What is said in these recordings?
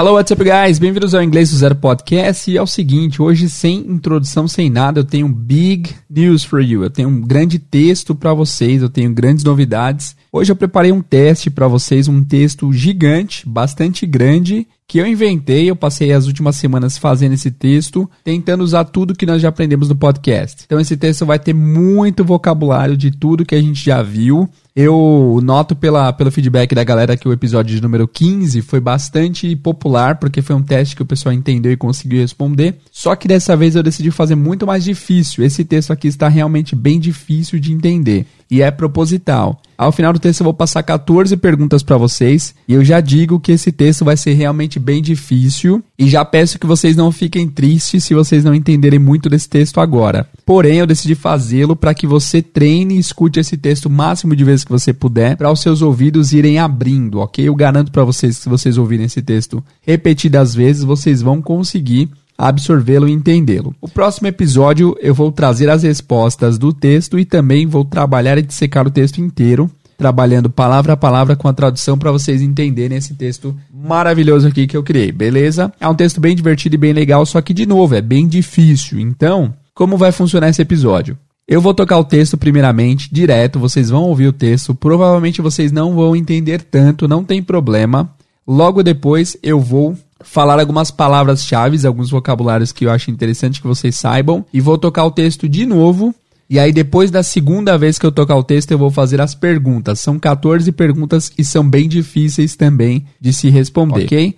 Hello, what's up, guys? Bem-vindos ao Inglês do Zero Podcast. E é o seguinte, hoje sem introdução, sem nada, eu tenho big news for you. Eu tenho um grande texto para vocês, eu tenho grandes novidades. Hoje eu preparei um teste para vocês, um texto gigante, bastante grande, que eu inventei, eu passei as últimas semanas fazendo esse texto, tentando usar tudo que nós já aprendemos no podcast. Então esse texto vai ter muito vocabulário de tudo que a gente já viu. Eu noto pela, pelo feedback da galera que o episódio de número 15 foi bastante popular, porque foi um teste que o pessoal entendeu e conseguiu responder. Só que dessa vez eu decidi fazer muito mais difícil. Esse texto aqui está realmente bem difícil de entender e é proposital. Ao final do texto eu vou passar 14 perguntas para vocês e eu já digo que esse texto vai ser realmente bem difícil e já peço que vocês não fiquem tristes se vocês não entenderem muito desse texto agora. Porém, eu decidi fazê-lo para que você treine e escute esse texto o máximo de vezes que você puder para os seus ouvidos irem abrindo, ok? Eu garanto para vocês que se vocês ouvirem esse texto repetidas vezes, vocês vão conseguir absorvê-lo e entendê-lo. O próximo episódio eu vou trazer as respostas do texto e também vou trabalhar e dissecar o texto inteiro, trabalhando palavra a palavra com a tradução para vocês entenderem esse texto maravilhoso aqui que eu criei, beleza? É um texto bem divertido e bem legal, só que de novo é bem difícil. Então, como vai funcionar esse episódio? Eu vou tocar o texto primeiramente, direto, vocês vão ouvir o texto, provavelmente vocês não vão entender tanto, não tem problema. Logo depois eu vou falar algumas palavras-chave, alguns vocabulários que eu acho interessante que vocês saibam, e vou tocar o texto de novo. E aí, depois da segunda vez que eu tocar o texto, eu vou fazer as perguntas. São 14 perguntas e são bem difíceis também de se responder, ok?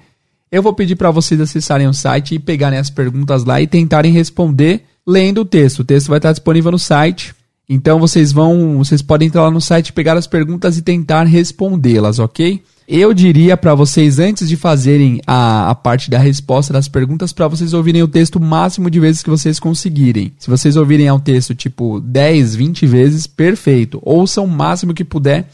Eu vou pedir para vocês acessarem o site e pegarem as perguntas lá e tentarem responder lendo o texto. O texto vai estar disponível no site. Então vocês vão, vocês podem entrar lá no site, pegar as perguntas e tentar respondê-las, ok? Eu diria para vocês, antes de fazerem a, a parte da resposta das perguntas, para vocês ouvirem o texto o máximo de vezes que vocês conseguirem. Se vocês ouvirem ao texto tipo 10, 20 vezes, perfeito. Ouçam o máximo que puder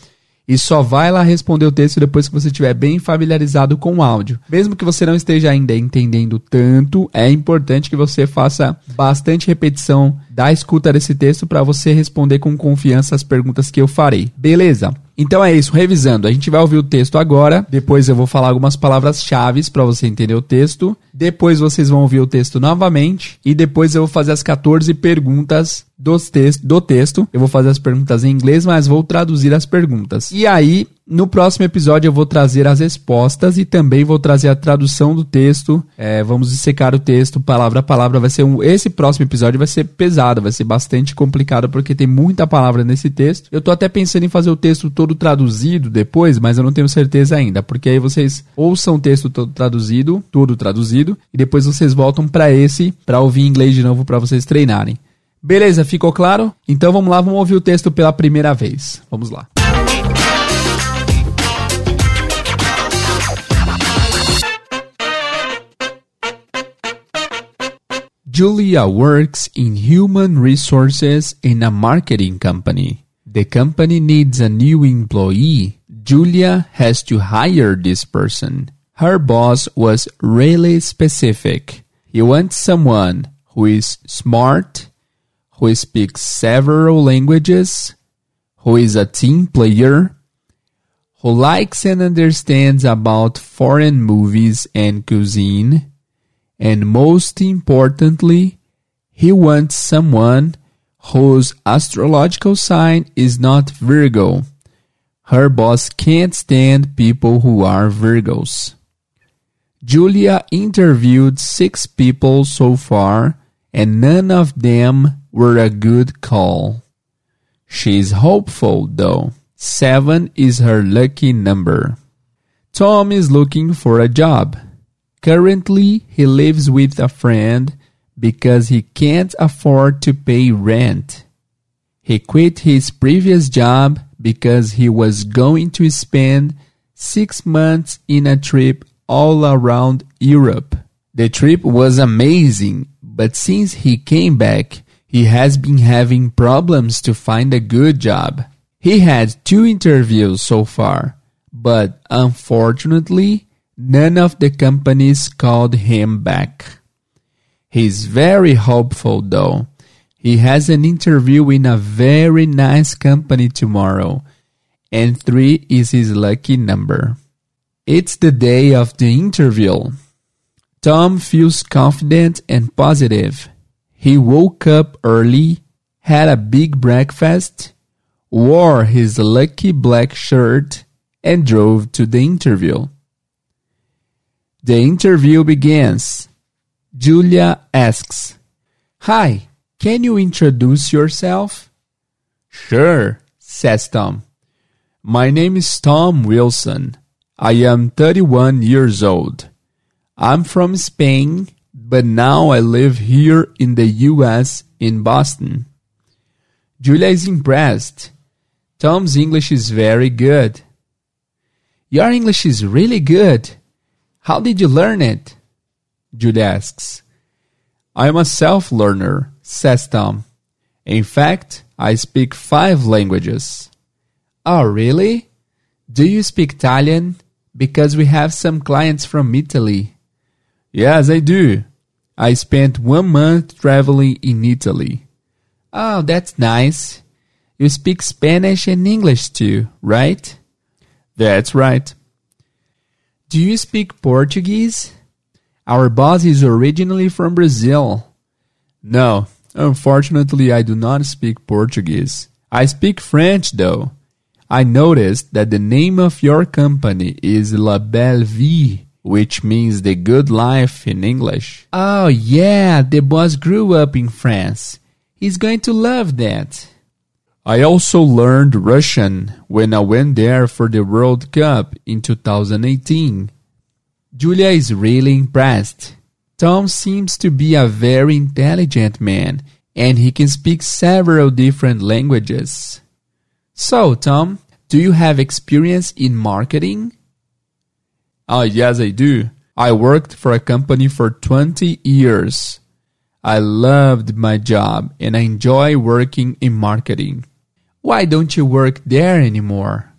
e só vai lá responder o texto depois que você estiver bem familiarizado com o áudio. Mesmo que você não esteja ainda entendendo tanto, é importante que você faça bastante repetição da escuta desse texto para você responder com confiança as perguntas que eu farei. Beleza? Então é isso, revisando. A gente vai ouvir o texto agora, depois eu vou falar algumas palavras-chave para você entender o texto. Depois vocês vão ouvir o texto novamente e depois eu vou fazer as 14 perguntas dos do texto. Eu vou fazer as perguntas em inglês, mas vou traduzir as perguntas. E aí, no próximo episódio eu vou trazer as respostas e também vou trazer a tradução do texto. É, vamos dissecar o texto palavra a palavra. Vai ser um, esse próximo episódio vai ser pesado, vai ser bastante complicado porque tem muita palavra nesse texto. Eu tô até pensando em fazer o texto todo traduzido depois, mas eu não tenho certeza ainda, porque aí vocês ouçam o texto todo traduzido, tudo traduzido, e depois vocês voltam para esse para ouvir em inglês de novo para vocês treinarem. Beleza, ficou claro? Então vamos lá, vamos ouvir o texto pela primeira vez. Vamos lá. Julia works in human resources in a marketing company. The company needs a new employee. Julia has to hire this person. Her boss was really specific. He wants someone who is smart, who speaks several languages, who is a team player, who likes and understands about foreign movies and cuisine, and most importantly, he wants someone whose astrological sign is not Virgo. Her boss can't stand people who are Virgos. Julia interviewed six people so far, and none of them were a good call. She's hopeful though. Seven is her lucky number. Tom is looking for a job. Currently, he lives with a friend because he can't afford to pay rent. He quit his previous job because he was going to spend six months in a trip all around Europe. The trip was amazing, but since he came back, he has been having problems to find a good job. He had two interviews so far, but unfortunately, None of the companies called him back. He's very hopeful though. He has an interview in a very nice company tomorrow, and three is his lucky number. It's the day of the interview. Tom feels confident and positive. He woke up early, had a big breakfast, wore his lucky black shirt, and drove to the interview. The interview begins. Julia asks, Hi, can you introduce yourself? Sure, says Tom. My name is Tom Wilson. I am 31 years old. I'm from Spain, but now I live here in the US in Boston. Julia is impressed. Tom's English is very good. Your English is really good. How did you learn it? Julia asks. I'm a self learner, says Tom. In fact, I speak five languages. Oh, really? Do you speak Italian? Because we have some clients from Italy. Yes, I do. I spent one month traveling in Italy. Oh, that's nice. You speak Spanish and English too, right? That's right. Do you speak Portuguese? Our boss is originally from Brazil. No, unfortunately, I do not speak Portuguese. I speak French though. I noticed that the name of your company is La Belle Vie which means the good life in English. Oh, yeah, the boss grew up in France. He's going to love that. I also learned Russian when I went there for the World Cup in 2018. Julia is really impressed. Tom seems to be a very intelligent man and he can speak several different languages. So, Tom, do you have experience in marketing? Ah, yes, I do. I worked for a company for 20 years. I loved my job and I enjoy working in marketing. Why don't you work there anymore?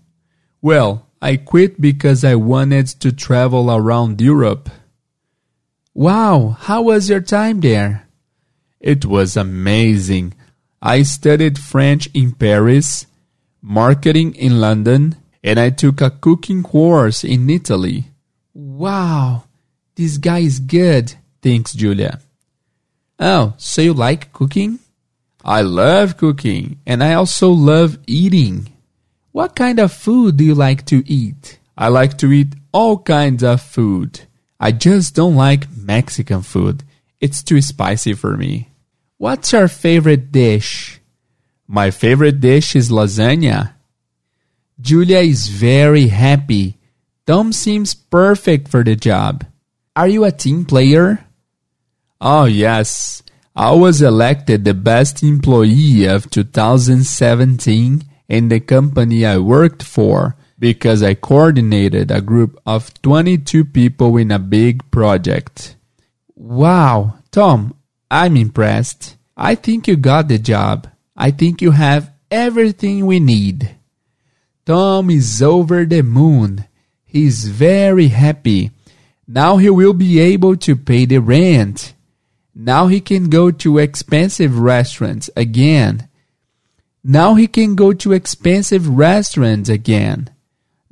Well, I quit because I wanted to travel around Europe. Wow, how was your time there? It was amazing. I studied French in Paris, marketing in London, and I took a cooking course in Italy. Wow, this guy is good, thinks Julia. Oh, so you like cooking? I love cooking, and I also love eating. What kind of food do you like to eat? I like to eat all kinds of food. I just don't like Mexican food. It's too spicy for me. What's your favorite dish? My favorite dish is lasagna. Julia is very happy Tom seems perfect for the job. Are you a team player? Oh, yes. I was elected the best employee of 2017 in the company I worked for because I coordinated a group of 22 people in a big project. Wow, Tom, I'm impressed. I think you got the job. I think you have everything we need. Tom is over the moon. He's very happy. Now he will be able to pay the rent. Now he can go to expensive restaurants again. Now he can go to expensive restaurants again.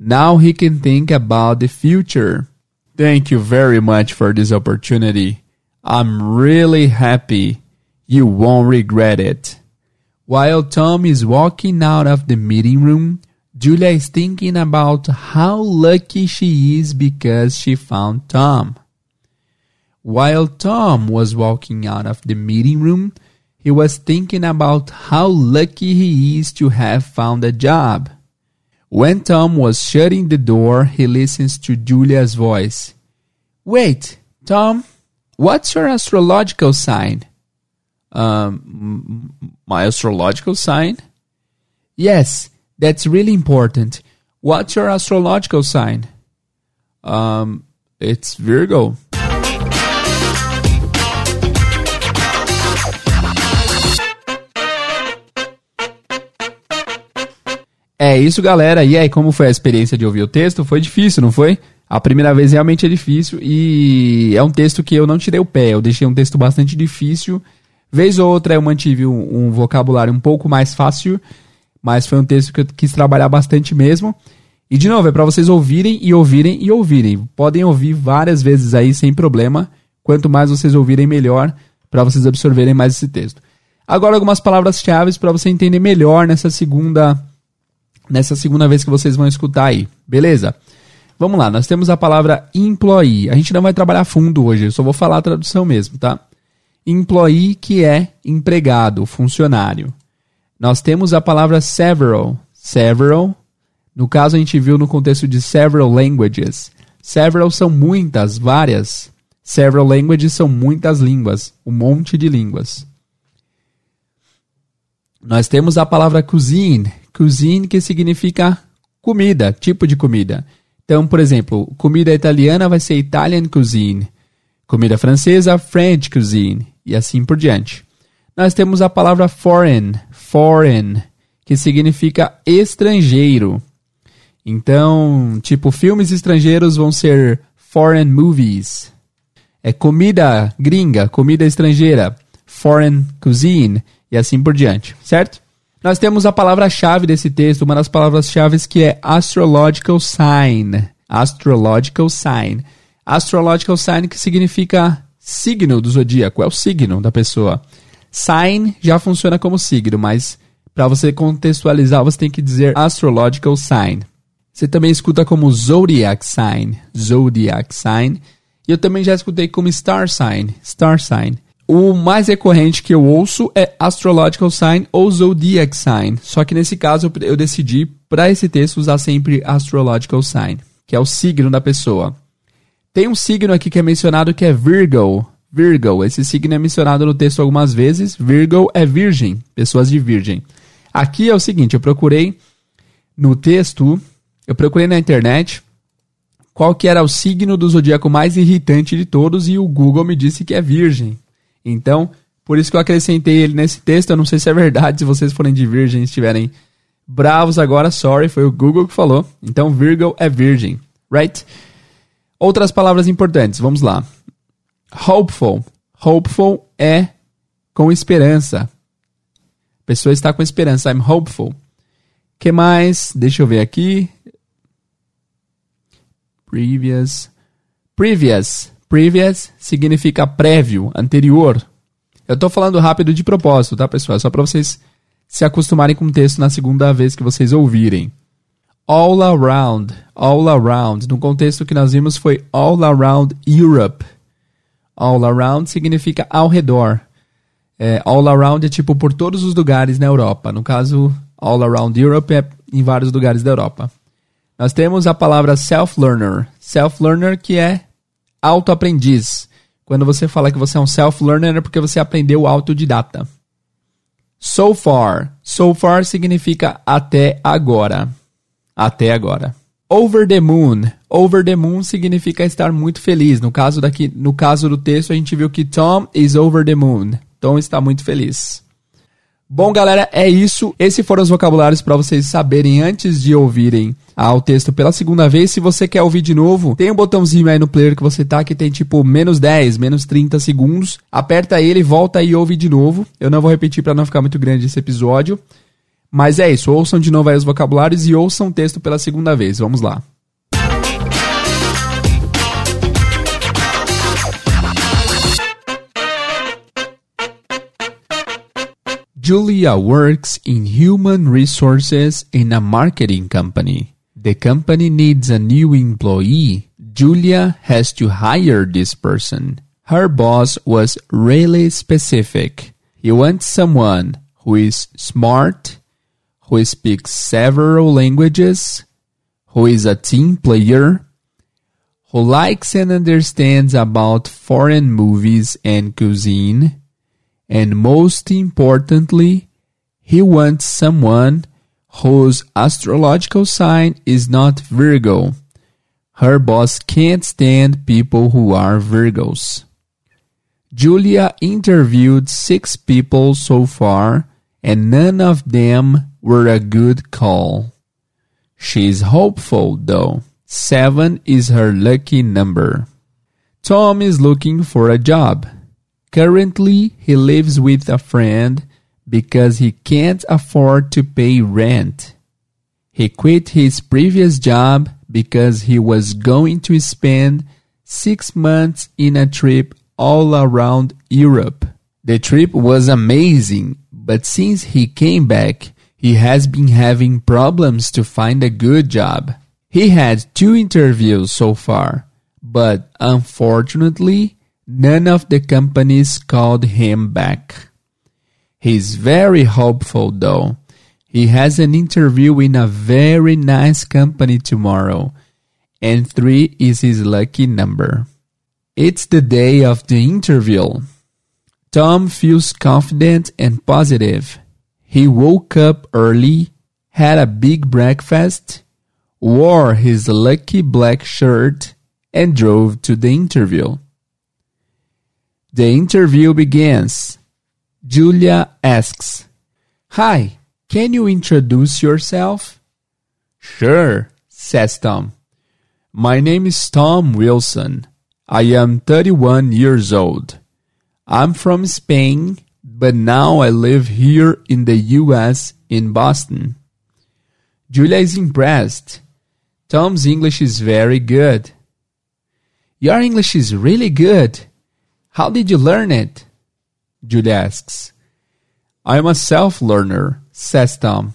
Now he can think about the future. Thank you very much for this opportunity. I'm really happy. You won't regret it. While Tom is walking out of the meeting room, Julia is thinking about how lucky she is because she found Tom. While Tom was walking out of the meeting room, he was thinking about how lucky he is to have found a job. When Tom was shutting the door, he listens to Julia's voice. Wait, Tom, what's your astrological sign? Um, my astrological sign? Yes, that's really important. What's your astrological sign? Um, it's Virgo. É isso, galera. E aí, como foi a experiência de ouvir o texto? Foi difícil, não foi? A primeira vez realmente é difícil e é um texto que eu não tirei o pé. Eu deixei um texto bastante difícil. Vez ou outra eu mantive um, um vocabulário um pouco mais fácil mas foi um texto que eu quis trabalhar bastante mesmo. E de novo, é para vocês ouvirem e ouvirem e ouvirem. Podem ouvir várias vezes aí sem problema. Quanto mais vocês ouvirem, melhor para vocês absorverem mais esse texto. Agora algumas palavras-chave para você entender melhor nessa segunda nessa segunda vez que vocês vão escutar aí. Beleza? Vamos lá, nós temos a palavra employee. A gente não vai trabalhar fundo hoje, eu só vou falar a tradução mesmo, tá? Employee que é empregado, funcionário. Nós temos a palavra several. Several no caso, a gente viu no contexto de several languages. Several são muitas, várias. Several languages são muitas línguas, um monte de línguas. Nós temos a palavra cuisine. Cuisine que significa comida, tipo de comida. Então, por exemplo, comida italiana vai ser Italian cuisine. Comida francesa, French cuisine. E assim por diante. Nós temos a palavra foreign, foreign, que significa estrangeiro. Então, tipo, filmes estrangeiros vão ser foreign movies. É comida gringa, comida estrangeira, foreign cuisine e assim por diante, certo? Nós temos a palavra-chave desse texto, uma das palavras-chave que é astrological sign. Astrological sign. Astrological sign que significa signo do zodíaco, é o signo da pessoa. Sign já funciona como signo, mas para você contextualizar, você tem que dizer astrological sign. Você também escuta como zodiac sign, zodiac sign. E eu também já escutei como star sign, star sign. O mais recorrente que eu ouço é astrological sign ou zodiac sign. Só que nesse caso eu decidi para esse texto usar sempre astrological sign, que é o signo da pessoa. Tem um signo aqui que é mencionado que é Virgo. Virgo, esse signo é mencionado no texto algumas vezes. Virgo é virgem, pessoas de virgem. Aqui é o seguinte, eu procurei no texto eu procurei na internet qual que era o signo do zodíaco mais irritante de todos e o Google me disse que é virgem. Então, por isso que eu acrescentei ele nesse texto. Eu não sei se é verdade, se vocês forem de virgem e estiverem bravos agora, sorry, foi o Google que falou. Então, Virgo é virgem, right? Outras palavras importantes, vamos lá. Hopeful. Hopeful é com esperança. A pessoa está com esperança. I'm hopeful. que mais? Deixa eu ver aqui. Previous. Previous. Previous significa prévio, anterior. Eu estou falando rápido de propósito, tá, pessoal? Só para vocês se acostumarem com o texto na segunda vez que vocês ouvirem. All around. All around. No contexto que nós vimos foi all around Europe. All around significa ao redor. É, all around é tipo por todos os lugares na Europa. No caso, all around Europe é em vários lugares da Europa. Nós temos a palavra self-learner. Self-learner que é autoaprendiz. Quando você fala que você é um self-learner é porque você aprendeu autodidata. So far. So far significa até agora. Até agora. Over the moon. Over the moon significa estar muito feliz. No caso daqui, no caso do texto, a gente viu que Tom is over the moon. Tom está muito feliz. Bom, galera, é isso. Esses foram os vocabulários para vocês saberem antes de ouvirem ao texto pela segunda vez. Se você quer ouvir de novo, tem um botãozinho aí no player que você tá que tem tipo menos 10, menos 30 segundos. Aperta ele, volta e ouve de novo. Eu não vou repetir para não ficar muito grande esse episódio. Mas é isso, ouçam de novo aí os vocabulários e ouçam o texto pela segunda vez. Vamos lá. Julia works in human resources in a marketing company. The company needs a new employee. Julia has to hire this person. Her boss was really specific. He wants someone who is smart, who speaks several languages, who is a team player, who likes and understands about foreign movies and cuisine, and most importantly, he wants someone whose astrological sign is not Virgo. Her boss can't stand people who are Virgos. Julia interviewed six people so far, and none of them were a good call. She's hopeful, though. Seven is her lucky number. Tom is looking for a job. Currently, he lives with a friend because he can't afford to pay rent. He quit his previous job because he was going to spend six months in a trip all around Europe. The trip was amazing, but since he came back, he has been having problems to find a good job. He had two interviews so far, but unfortunately, none of the companies called him back. He's very hopeful though. He has an interview in a very nice company tomorrow, and three is his lucky number. It's the day of the interview. Tom feels confident and positive. He woke up early, had a big breakfast, wore his lucky black shirt, and drove to the interview. The interview begins. Julia asks, Hi, can you introduce yourself? Sure, says Tom. My name is Tom Wilson. I am 31 years old. I'm from Spain but now I live here in the US in Boston. Julia is impressed. Tom's English is very good. Your English is really good. How did you learn it? Julia asks. I'm a self learner, says Tom.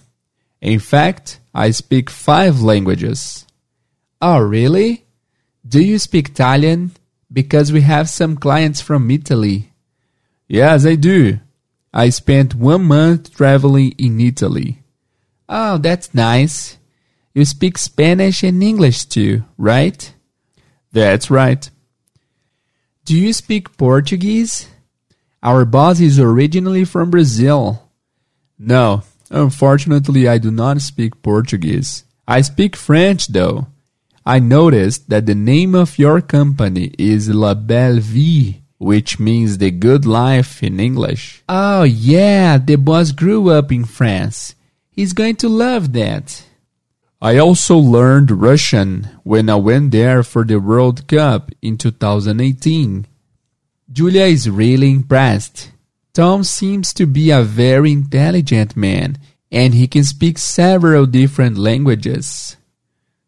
In fact, I speak five languages. Oh, really? Do you speak Italian? Because we have some clients from Italy. Yes, I do. I spent one month traveling in Italy. Oh, that's nice. You speak Spanish and English too, right? That's right. Do you speak Portuguese? Our boss is originally from Brazil. No, unfortunately, I do not speak Portuguese. I speak French though. I noticed that the name of your company is La Belle Vie which means the good life in English. Oh, yeah, the boss grew up in France. He's going to love that. I also learned Russian when I went there for the World Cup in 2018. Julia is really impressed. Tom seems to be a very intelligent man and he can speak several different languages.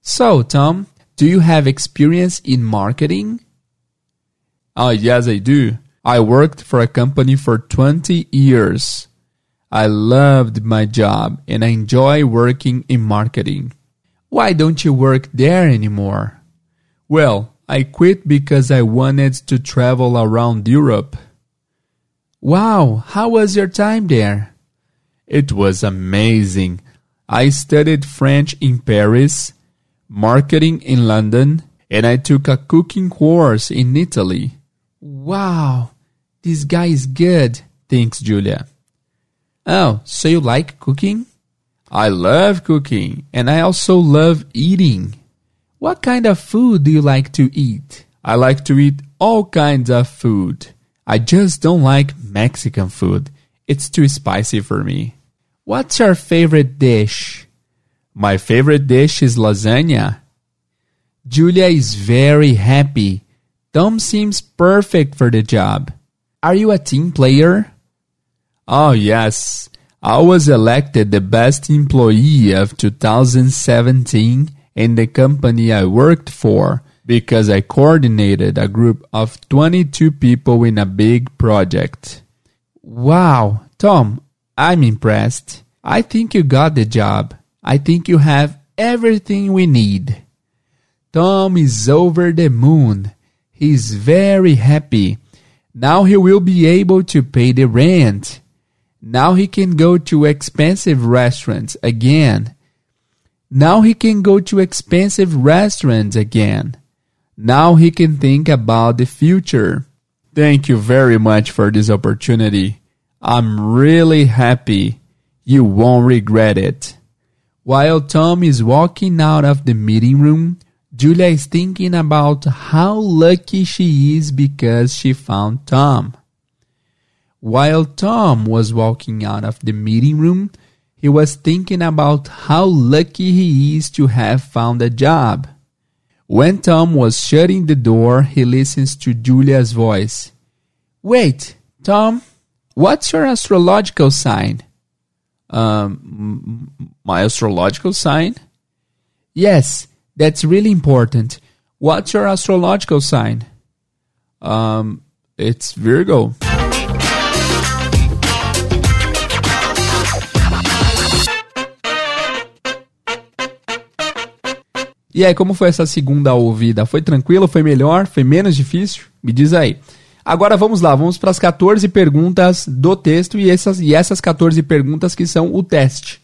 So, Tom, do you have experience in marketing? Oh, yes, I do. I worked for a company for 20 years. I loved my job and I enjoy working in marketing. Why don't you work there anymore? Well, I quit because I wanted to travel around Europe. Wow, how was your time there? It was amazing. I studied French in Paris, marketing in London, and I took a cooking course in Italy. Wow, this guy is good, thinks Julia. Oh, so you like cooking? I love cooking, and I also love eating. What kind of food do you like to eat? I like to eat all kinds of food. I just don't like Mexican food. It's too spicy for me. What's your favorite dish? My favorite dish is lasagna. Julia is very happy Tom seems perfect for the job. Are you a team player? Oh, yes. I was elected the best employee of 2017 in the company I worked for because I coordinated a group of 22 people in a big project. Wow, Tom, I'm impressed. I think you got the job. I think you have everything we need. Tom is over the moon. He's very happy. Now he will be able to pay the rent. Now he can go to expensive restaurants again. Now he can go to expensive restaurants again. Now he can think about the future. Thank you very much for this opportunity. I'm really happy. You won't regret it. While Tom is walking out of the meeting room, Julia is thinking about how lucky she is because she found Tom. While Tom was walking out of the meeting room, he was thinking about how lucky he is to have found a job. When Tom was shutting the door, he listens to Julia's voice. Wait, Tom, what's your astrological sign? Um, my astrological sign? Yes, that's really important. What's your astrological sign? Um, it's Virgo. E aí, como foi essa segunda ouvida? Foi tranquilo? Foi melhor? Foi menos difícil? Me diz aí. Agora vamos lá, vamos para as 14 perguntas do texto e essas, e essas 14 perguntas que são o teste.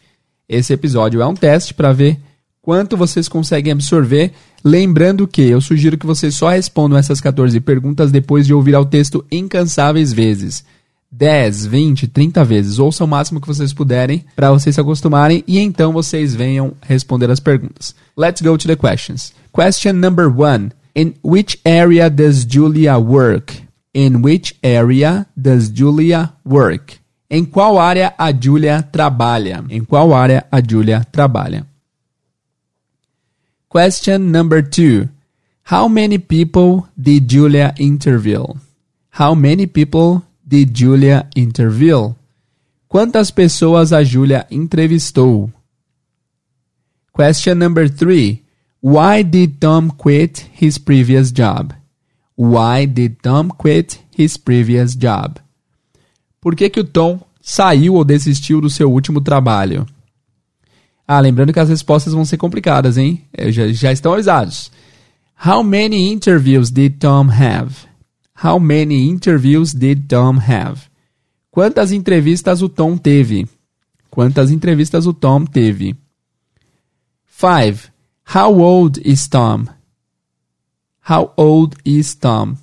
Esse episódio é um teste para ver quanto vocês conseguem absorver. Lembrando que eu sugiro que vocês só respondam essas 14 perguntas depois de ouvir ao texto incansáveis vezes. 10, 20, 30 vezes. Ouça o máximo que vocês puderem para vocês se acostumarem e então vocês venham responder as perguntas. Let's go to the questions. Question number one. In which area does Julia work? In which area does Julia work? Em qual área a Julia trabalha? Em qual área a Julia trabalha? Question number two. How many people did Julia interview? How many people did Julia interview? Quantas pessoas a Julia entrevistou? Question number three. Why did Tom quit his previous job? Why did Tom quit his previous job? Por que, que o Tom saiu ou desistiu do seu último trabalho? Ah, lembrando que as respostas vão ser complicadas, hein? É, já, já estão avisados. How many interviews did Tom have? How many interviews did Tom have? Quantas entrevistas o Tom teve? Quantas entrevistas o Tom teve? 5. How old is Tom? How old is Tom?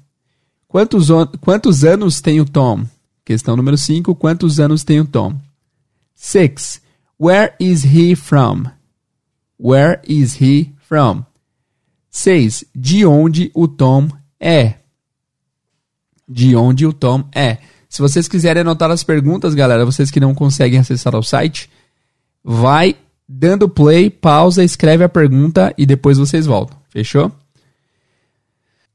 Quantos, quantos anos tem o Tom? Questão número 5. Quantos anos tem o Tom? 6. Where is he from? Where is he from? 6. De onde o Tom é? De onde o Tom é. Se vocês quiserem anotar as perguntas, galera, vocês que não conseguem acessar ao site, vai dando play, pausa, escreve a pergunta e depois vocês voltam. Fechou?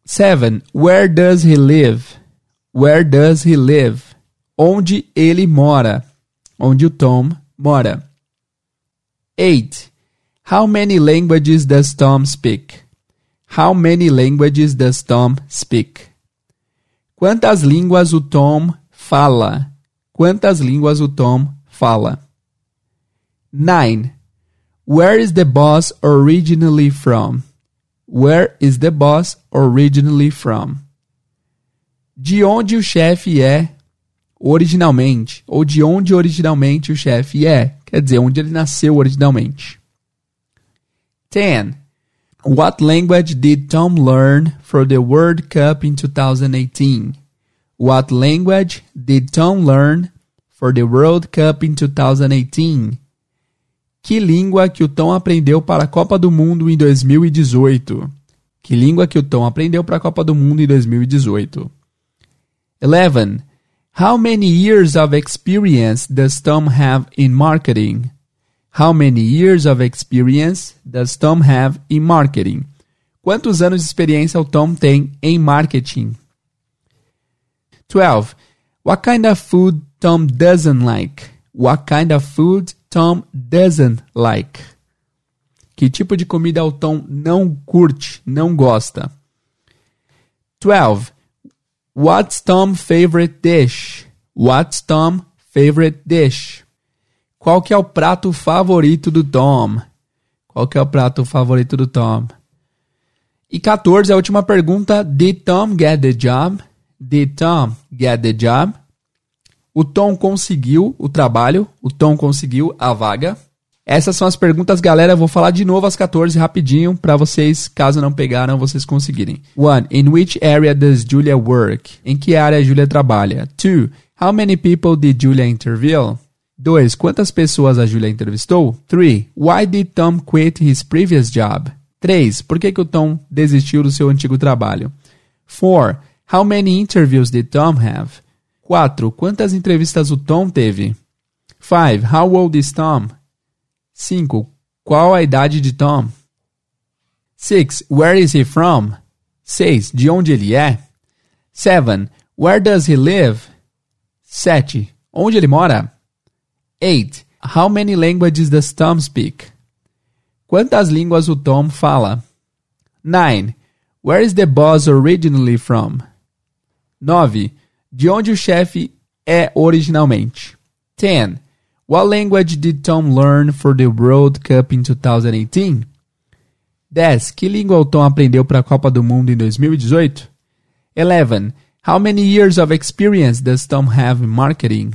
7. Where does he live? Where does he live? Onde ele mora? Onde o Tom mora. 8. How many languages does Tom speak? How many languages does Tom speak? Quantas línguas o Tom fala? Quantas línguas o Tom fala? 9. Where is the boss originally from? Where is the boss originally from? De onde o chefe é originalmente? Ou de onde originalmente o chefe é? Quer dizer, onde ele nasceu originalmente. 10. What language did Tom learn for the World Cup in 2018? What language did Tom learn for the World Cup in 2018? Que língua que o Tom aprendeu para a Copa do Mundo em 2018? Que língua que o Tom aprendeu para a Copa do Mundo em 2018? 11. How many years of experience does Tom have in marketing? How many years of experience does Tom have in marketing? Quantos anos de experiência o Tom tem em marketing? 12. What kind of food Tom doesn't like? What kind of food Tom doesn't like? Que tipo de comida o Tom não curte, não gosta? 12. What's Tom's favorite dish? What's Tom's favorite dish? Qual que é o prato favorito do Tom? Qual que é o prato favorito do Tom? E 14, a última pergunta. Did Tom get the job? Did Tom get the job? O Tom conseguiu o trabalho. O Tom conseguiu a vaga. Essas são as perguntas, galera. Eu vou falar de novo as 14 rapidinho para vocês, caso não pegaram, vocês conseguirem. 1. In which area does Julia work? Em que área Julia trabalha? 2. How many people did Julia interview? 2. Quantas pessoas a Julia entrevistou? 3. Why did Tom quit his previous job? 3. Por que, que o Tom desistiu do seu antigo trabalho? 4. How many interviews did Tom have? 4. Quantas entrevistas o Tom teve? 5. How old is Tom? 5. Qual a idade de Tom? 6. Where is he from? 6. De onde ele é? 7. Where does he live? 7. Onde ele mora? 8. How many languages does Tom speak? Quantas línguas o Tom fala? 9. Where is the boss originally from? 9. De onde o chefe é originalmente? 10. What language did Tom learn for the World Cup in 2018? 10. Que língua o Tom aprendeu para a Copa do Mundo em 2018? 11. How many years of experience does Tom have in marketing?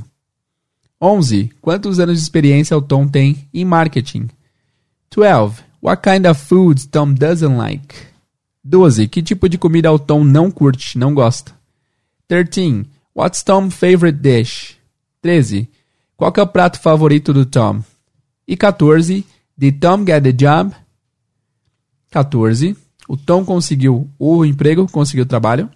11. Quantos anos de experiência o Tom tem em marketing? 12. What kind of foods Tom doesn't like? 12. Que tipo de comida o Tom não curte, não gosta? 13. What's Tom's favorite dish? 13. Qual é o prato favorito do Tom? E 14. Did Tom get the job? 14. O Tom conseguiu o emprego, conseguiu o trabalho.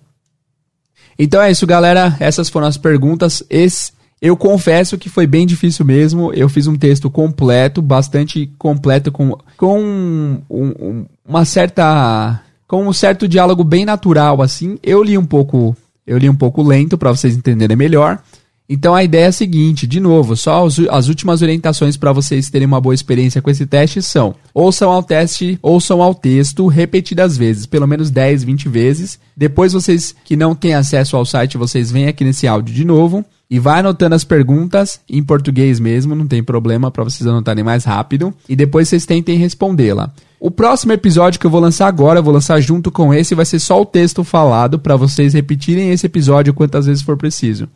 Então é isso, galera. Essas foram as perguntas. Esse, eu confesso que foi bem difícil mesmo. Eu fiz um texto completo, bastante completo, com, com um, um, uma certa. com um certo diálogo bem natural, assim. Eu li um pouco. Eu li um pouco lento para vocês entenderem melhor. Então a ideia é a seguinte, de novo, só as últimas orientações para vocês terem uma boa experiência com esse teste são: ouçam ao teste, ouçam ao texto repetidas vezes, pelo menos 10, 20 vezes. Depois vocês que não têm acesso ao site, vocês vêm aqui nesse áudio de novo e vai anotando as perguntas em português mesmo, não tem problema para vocês anotarem mais rápido e depois vocês tentem respondê-la. O próximo episódio que eu vou lançar agora, vou lançar junto com esse, vai ser só o texto falado para vocês repetirem esse episódio quantas vezes for preciso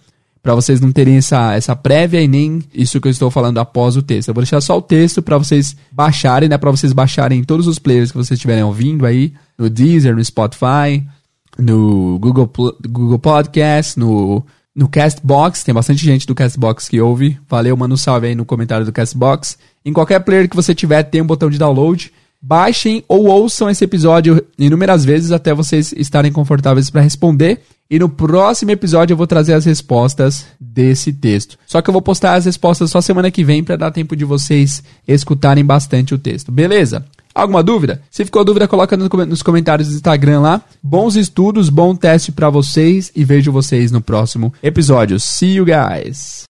para vocês não terem essa, essa prévia e nem isso que eu estou falando após o texto. Eu vou deixar só o texto para vocês baixarem, né? Para vocês baixarem todos os players que vocês estiverem ouvindo aí, no Deezer, no Spotify, no Google, Google Podcast, no, no Castbox. Tem bastante gente do Castbox que ouve. Valeu, manda um salve aí no comentário do Castbox. Em qualquer player que você tiver, tem um botão de download. Baixem ou ouçam esse episódio inúmeras vezes até vocês estarem confortáveis para responder. E no próximo episódio eu vou trazer as respostas desse texto. Só que eu vou postar as respostas só semana que vem para dar tempo de vocês escutarem bastante o texto. Beleza? Alguma dúvida? Se ficou dúvida, coloca nos comentários do Instagram lá. Bons estudos, bom teste para vocês e vejo vocês no próximo episódio. See you guys!